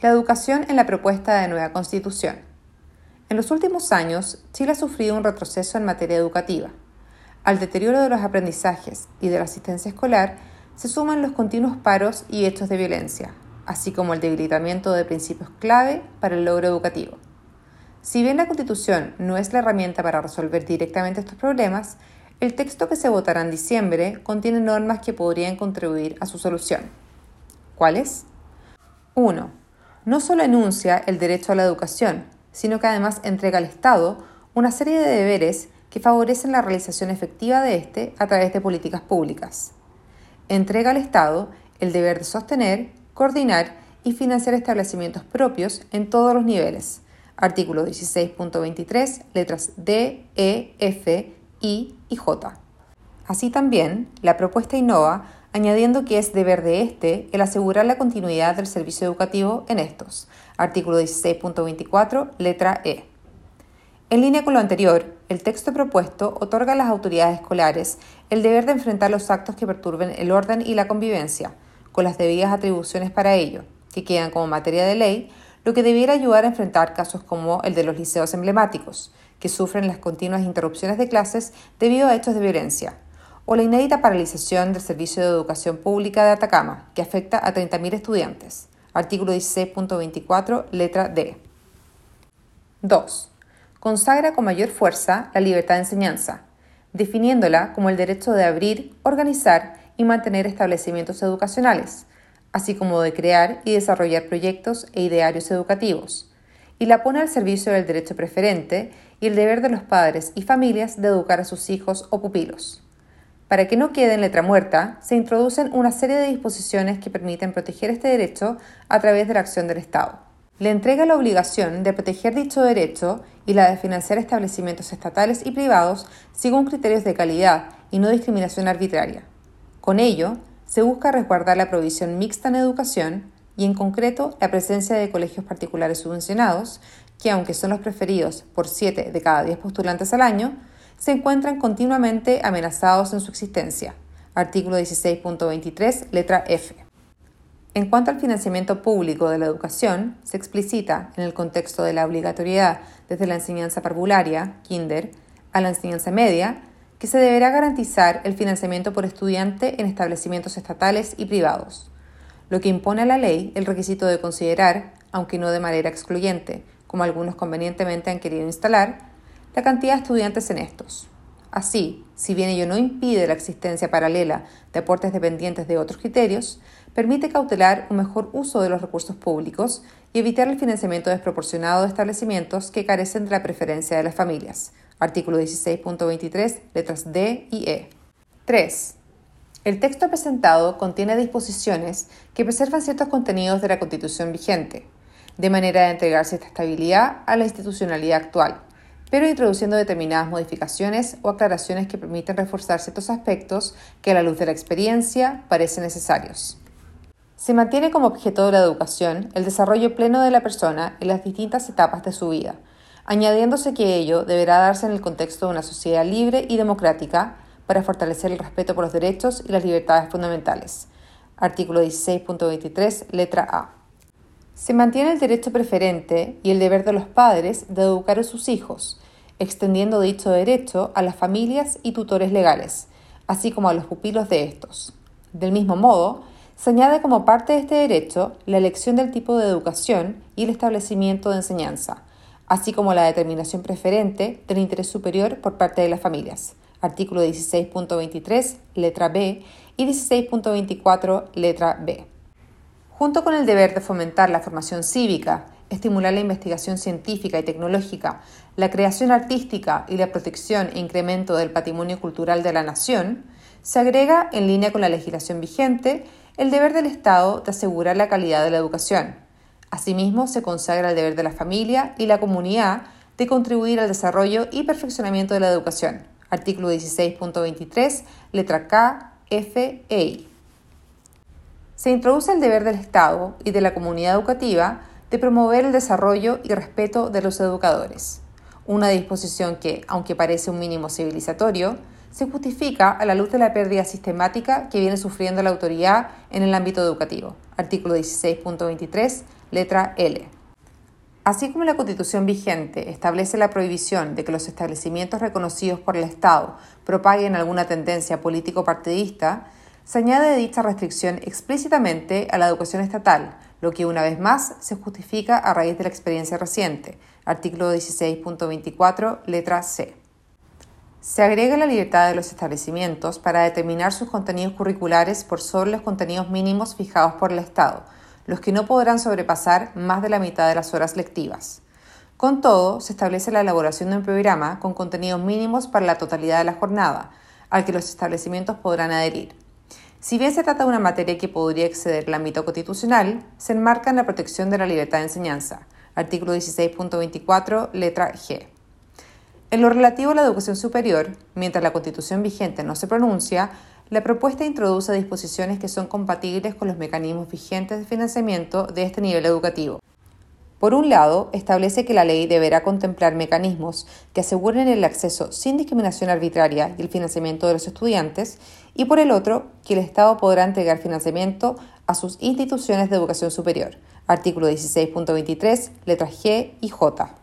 La educación en la propuesta de nueva constitución. En los últimos años, Chile ha sufrido un retroceso en materia educativa. Al deterioro de los aprendizajes y de la asistencia escolar se suman los continuos paros y hechos de violencia, así como el debilitamiento de principios clave para el logro educativo. Si bien la Constitución no es la herramienta para resolver directamente estos problemas, el texto que se votará en diciembre contiene normas que podrían contribuir a su solución. ¿Cuáles? 1 no solo enuncia el derecho a la educación, sino que además entrega al Estado una serie de deberes que favorecen la realización efectiva de éste a través de políticas públicas. Entrega al Estado el deber de sostener, coordinar y financiar establecimientos propios en todos los niveles. Artículo 16.23, letras D, E, F, I y J. Así también, la propuesta innova añadiendo que es deber de éste el asegurar la continuidad del servicio educativo en estos. Artículo 16.24, letra E. En línea con lo anterior, el texto propuesto otorga a las autoridades escolares el deber de enfrentar los actos que perturben el orden y la convivencia, con las debidas atribuciones para ello, que quedan como materia de ley, lo que debiera ayudar a enfrentar casos como el de los liceos emblemáticos, que sufren las continuas interrupciones de clases debido a hechos de violencia, o la inédita paralización del Servicio de Educación Pública de Atacama, que afecta a 30.000 estudiantes. Artículo 16.24, letra D. 2. Consagra con mayor fuerza la libertad de enseñanza, definiéndola como el derecho de abrir, organizar y mantener establecimientos educacionales, así como de crear y desarrollar proyectos e idearios educativos, y la pone al servicio del derecho preferente y el deber de los padres y familias de educar a sus hijos o pupilos. Para que no quede en letra muerta, se introducen una serie de disposiciones que permiten proteger este derecho a través de la acción del Estado. Le entrega la obligación de proteger dicho derecho y la de financiar establecimientos estatales y privados según criterios de calidad y no discriminación arbitraria. Con ello, se busca resguardar la provisión mixta en educación y, en concreto, la presencia de colegios particulares subvencionados, que, aunque son los preferidos por 7 de cada 10 postulantes al año, se encuentran continuamente amenazados en su existencia. Artículo 16.23, letra F. En cuanto al financiamiento público de la educación, se explicita, en el contexto de la obligatoriedad desde la enseñanza parvularia, kinder, a la enseñanza media, que se deberá garantizar el financiamiento por estudiante en establecimientos estatales y privados, lo que impone a la ley el requisito de considerar, aunque no de manera excluyente, como algunos convenientemente han querido instalar, la cantidad de estudiantes en estos. Así, si bien ello no impide la existencia paralela de aportes dependientes de otros criterios, permite cautelar un mejor uso de los recursos públicos y evitar el financiamiento desproporcionado de establecimientos que carecen de la preferencia de las familias. Artículo 16.23, letras D y E. 3. El texto presentado contiene disposiciones que preservan ciertos contenidos de la Constitución vigente, de manera de entregar cierta estabilidad a la institucionalidad actual pero introduciendo determinadas modificaciones o aclaraciones que permiten reforzar ciertos aspectos que a la luz de la experiencia parecen necesarios. Se mantiene como objeto de la educación el desarrollo pleno de la persona en las distintas etapas de su vida, añadiéndose que ello deberá darse en el contexto de una sociedad libre y democrática para fortalecer el respeto por los derechos y las libertades fundamentales. Artículo 16.23, letra A. Se mantiene el derecho preferente y el deber de los padres de educar a sus hijos, extendiendo dicho derecho a las familias y tutores legales, así como a los pupilos de estos. Del mismo modo, se añade como parte de este derecho la elección del tipo de educación y el establecimiento de enseñanza, así como la determinación preferente del interés superior por parte de las familias. Artículo 16.23, letra B y 16.24, letra B. Junto con el deber de fomentar la formación cívica, estimular la investigación científica y tecnológica, la creación artística y la protección e incremento del patrimonio cultural de la nación, se agrega, en línea con la legislación vigente, el deber del Estado de asegurar la calidad de la educación. Asimismo, se consagra el deber de la familia y la comunidad de contribuir al desarrollo y perfeccionamiento de la educación. Artículo 16.23, letra K, F e se introduce el deber del Estado y de la comunidad educativa de promover el desarrollo y respeto de los educadores, una disposición que, aunque parece un mínimo civilizatorio, se justifica a la luz de la pérdida sistemática que viene sufriendo la autoridad en el ámbito educativo. Artículo 16.23, letra L. Así como la Constitución vigente establece la prohibición de que los establecimientos reconocidos por el Estado propaguen alguna tendencia político-partidista, se añade dicha restricción explícitamente a la educación estatal, lo que una vez más se justifica a raíz de la experiencia reciente. Artículo 16.24, letra C. Se agrega la libertad de los establecimientos para determinar sus contenidos curriculares por sobre los contenidos mínimos fijados por el Estado, los que no podrán sobrepasar más de la mitad de las horas lectivas. Con todo, se establece la elaboración de un programa con contenidos mínimos para la totalidad de la jornada, al que los establecimientos podrán adherir. Si bien se trata de una materia que podría exceder el ámbito constitucional, se enmarca en la protección de la libertad de enseñanza, artículo 16.24, letra G. En lo relativo a la educación superior, mientras la constitución vigente no se pronuncia, la propuesta introduce disposiciones que son compatibles con los mecanismos vigentes de financiamiento de este nivel educativo. Por un lado, establece que la ley deberá contemplar mecanismos que aseguren el acceso sin discriminación arbitraria y el financiamiento de los estudiantes, y por el otro, que el Estado podrá entregar financiamiento a sus instituciones de educación superior. Artículo 16.23, letras G y J.